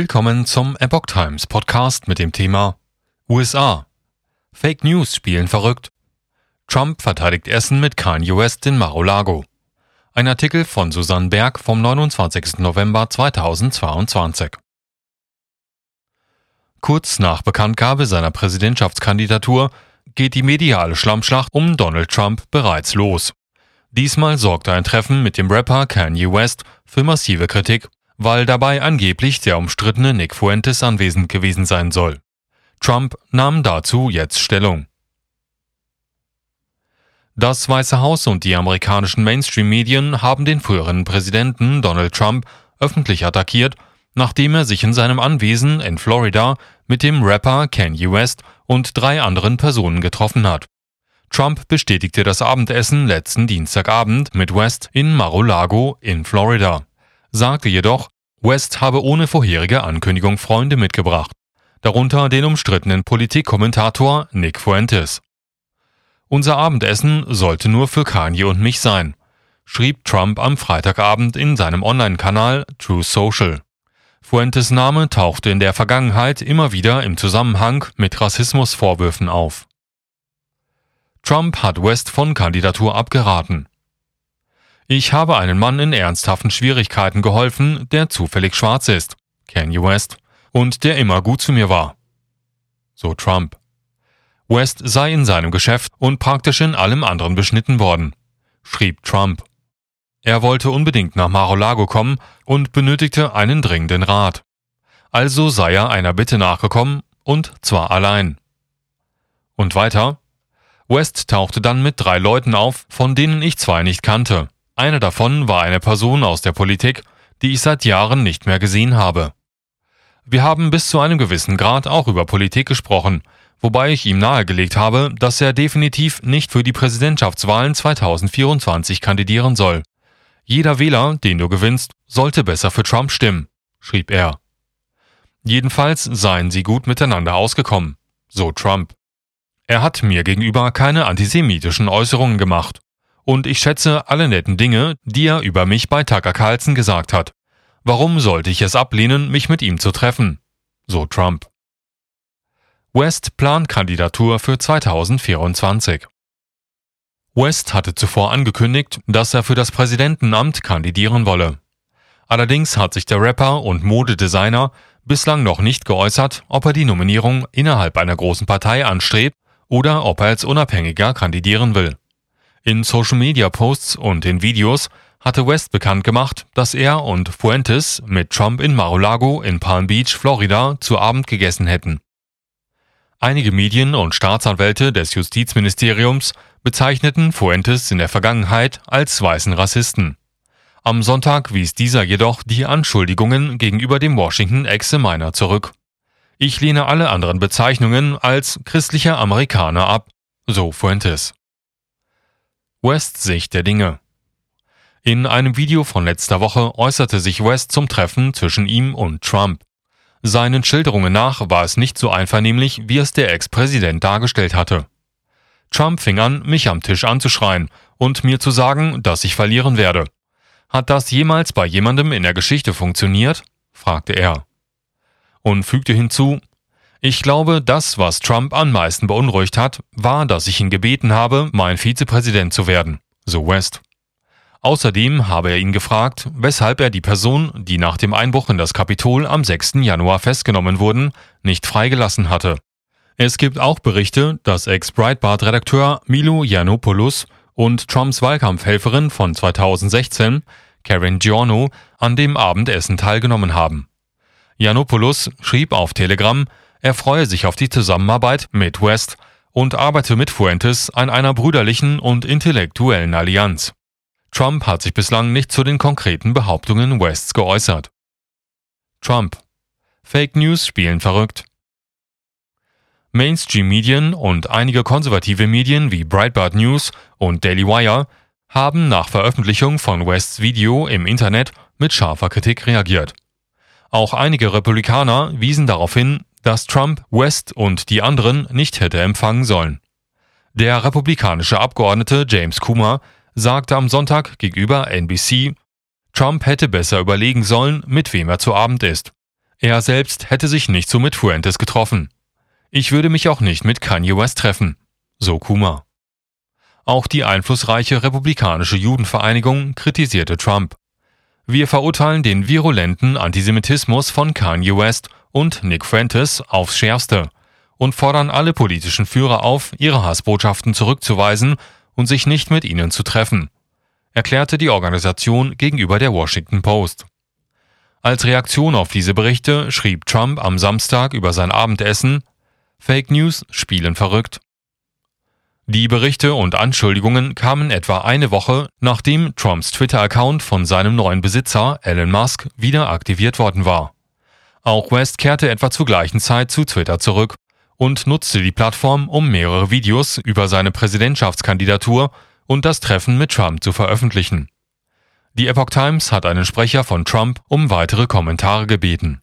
Willkommen zum Epoch Times Podcast mit dem Thema USA. Fake News spielen verrückt. Trump verteidigt Essen mit Kanye West in Mar-a-Lago. Ein Artikel von Susanne Berg vom 29. November 2022. Kurz nach Bekanntgabe seiner Präsidentschaftskandidatur geht die mediale Schlammschlacht um Donald Trump bereits los. Diesmal sorgte ein Treffen mit dem Rapper Kanye West für massive Kritik weil dabei angeblich der umstrittene Nick Fuentes anwesend gewesen sein soll. Trump nahm dazu jetzt Stellung. Das Weiße Haus und die amerikanischen Mainstream-Medien haben den früheren Präsidenten Donald Trump öffentlich attackiert, nachdem er sich in seinem Anwesen in Florida mit dem Rapper Kanye West und drei anderen Personen getroffen hat. Trump bestätigte das Abendessen letzten Dienstagabend mit West in Mar-a-Lago in Florida sagte jedoch, West habe ohne vorherige Ankündigung Freunde mitgebracht, darunter den umstrittenen Politikkommentator Nick Fuentes. Unser Abendessen sollte nur für Kanye und mich sein, schrieb Trump am Freitagabend in seinem Online-Kanal True Social. Fuentes Name tauchte in der Vergangenheit immer wieder im Zusammenhang mit Rassismusvorwürfen auf. Trump hat West von Kandidatur abgeraten. Ich habe einem Mann in ernsthaften Schwierigkeiten geholfen, der zufällig schwarz ist, Kanye West, und der immer gut zu mir war. So Trump. West sei in seinem Geschäft und praktisch in allem anderen beschnitten worden, schrieb Trump. Er wollte unbedingt nach Mar-a-Lago kommen und benötigte einen dringenden Rat. Also sei er einer Bitte nachgekommen und zwar allein. Und weiter? West tauchte dann mit drei Leuten auf, von denen ich zwei nicht kannte. Eine davon war eine Person aus der Politik, die ich seit Jahren nicht mehr gesehen habe. Wir haben bis zu einem gewissen Grad auch über Politik gesprochen, wobei ich ihm nahegelegt habe, dass er definitiv nicht für die Präsidentschaftswahlen 2024 kandidieren soll. Jeder Wähler, den du gewinnst, sollte besser für Trump stimmen, schrieb er. Jedenfalls seien sie gut miteinander ausgekommen, so Trump. Er hat mir gegenüber keine antisemitischen Äußerungen gemacht und ich schätze alle netten Dinge, die er über mich bei Tucker Carlson gesagt hat. Warum sollte ich es ablehnen, mich mit ihm zu treffen? So Trump. West plant Kandidatur für 2024. West hatte zuvor angekündigt, dass er für das Präsidentenamt kandidieren wolle. Allerdings hat sich der Rapper und Modedesigner bislang noch nicht geäußert, ob er die Nominierung innerhalb einer großen Partei anstrebt oder ob er als Unabhängiger kandidieren will. In Social-Media-Posts und in Videos hatte West bekannt gemacht, dass er und Fuentes mit Trump in Mar-a-Lago in Palm Beach, Florida, zu Abend gegessen hätten. Einige Medien und Staatsanwälte des Justizministeriums bezeichneten Fuentes in der Vergangenheit als weißen Rassisten. Am Sonntag wies dieser jedoch die Anschuldigungen gegenüber dem Washington Examiner zurück. Ich lehne alle anderen Bezeichnungen als christlicher Amerikaner ab, so Fuentes. Wests Sicht der Dinge. In einem Video von letzter Woche äußerte sich West zum Treffen zwischen ihm und Trump. Seinen Schilderungen nach war es nicht so einvernehmlich, wie es der Ex-Präsident dargestellt hatte. Trump fing an, mich am Tisch anzuschreien und mir zu sagen, dass ich verlieren werde. Hat das jemals bei jemandem in der Geschichte funktioniert? fragte er. Und fügte hinzu, ich glaube, das, was Trump am meisten beunruhigt hat, war, dass ich ihn gebeten habe, mein Vizepräsident zu werden, so West. Außerdem habe er ihn gefragt, weshalb er die Person, die nach dem Einbruch in das Kapitol am 6. Januar festgenommen wurden, nicht freigelassen hatte. Es gibt auch Berichte, dass Ex-Breitbart-Redakteur Milo Yiannopoulos und Trumps Wahlkampfhelferin von 2016, Karen Giorno, an dem Abendessen teilgenommen haben. Yiannopoulos schrieb auf Telegram, er freue sich auf die Zusammenarbeit mit West und arbeite mit Fuentes an einer brüderlichen und intellektuellen Allianz. Trump hat sich bislang nicht zu den konkreten Behauptungen Wests geäußert. Trump. Fake News spielen verrückt. Mainstream-Medien und einige konservative Medien wie Breitbart News und Daily Wire haben nach Veröffentlichung von Wests Video im Internet mit scharfer Kritik reagiert. Auch einige Republikaner wiesen darauf hin, dass Trump West und die anderen nicht hätte empfangen sollen. Der republikanische Abgeordnete James Coomer sagte am Sonntag gegenüber NBC, Trump hätte besser überlegen sollen, mit wem er zu Abend isst. Er selbst hätte sich nicht so mit Fuentes getroffen. Ich würde mich auch nicht mit Kanye West treffen, so Kuma. Auch die einflussreiche republikanische Judenvereinigung kritisierte Trump. Wir verurteilen den virulenten Antisemitismus von Kanye West und Nick Fuentes aufs schärfste und fordern alle politischen Führer auf, ihre Hassbotschaften zurückzuweisen und sich nicht mit ihnen zu treffen, erklärte die Organisation gegenüber der Washington Post. Als Reaktion auf diese Berichte schrieb Trump am Samstag über sein Abendessen Fake News spielen verrückt. Die Berichte und Anschuldigungen kamen etwa eine Woche, nachdem Trumps Twitter-Account von seinem neuen Besitzer Elon Musk wieder aktiviert worden war. Auch West kehrte etwa zur gleichen Zeit zu Twitter zurück und nutzte die Plattform, um mehrere Videos über seine Präsidentschaftskandidatur und das Treffen mit Trump zu veröffentlichen. Die Epoch Times hat einen Sprecher von Trump um weitere Kommentare gebeten.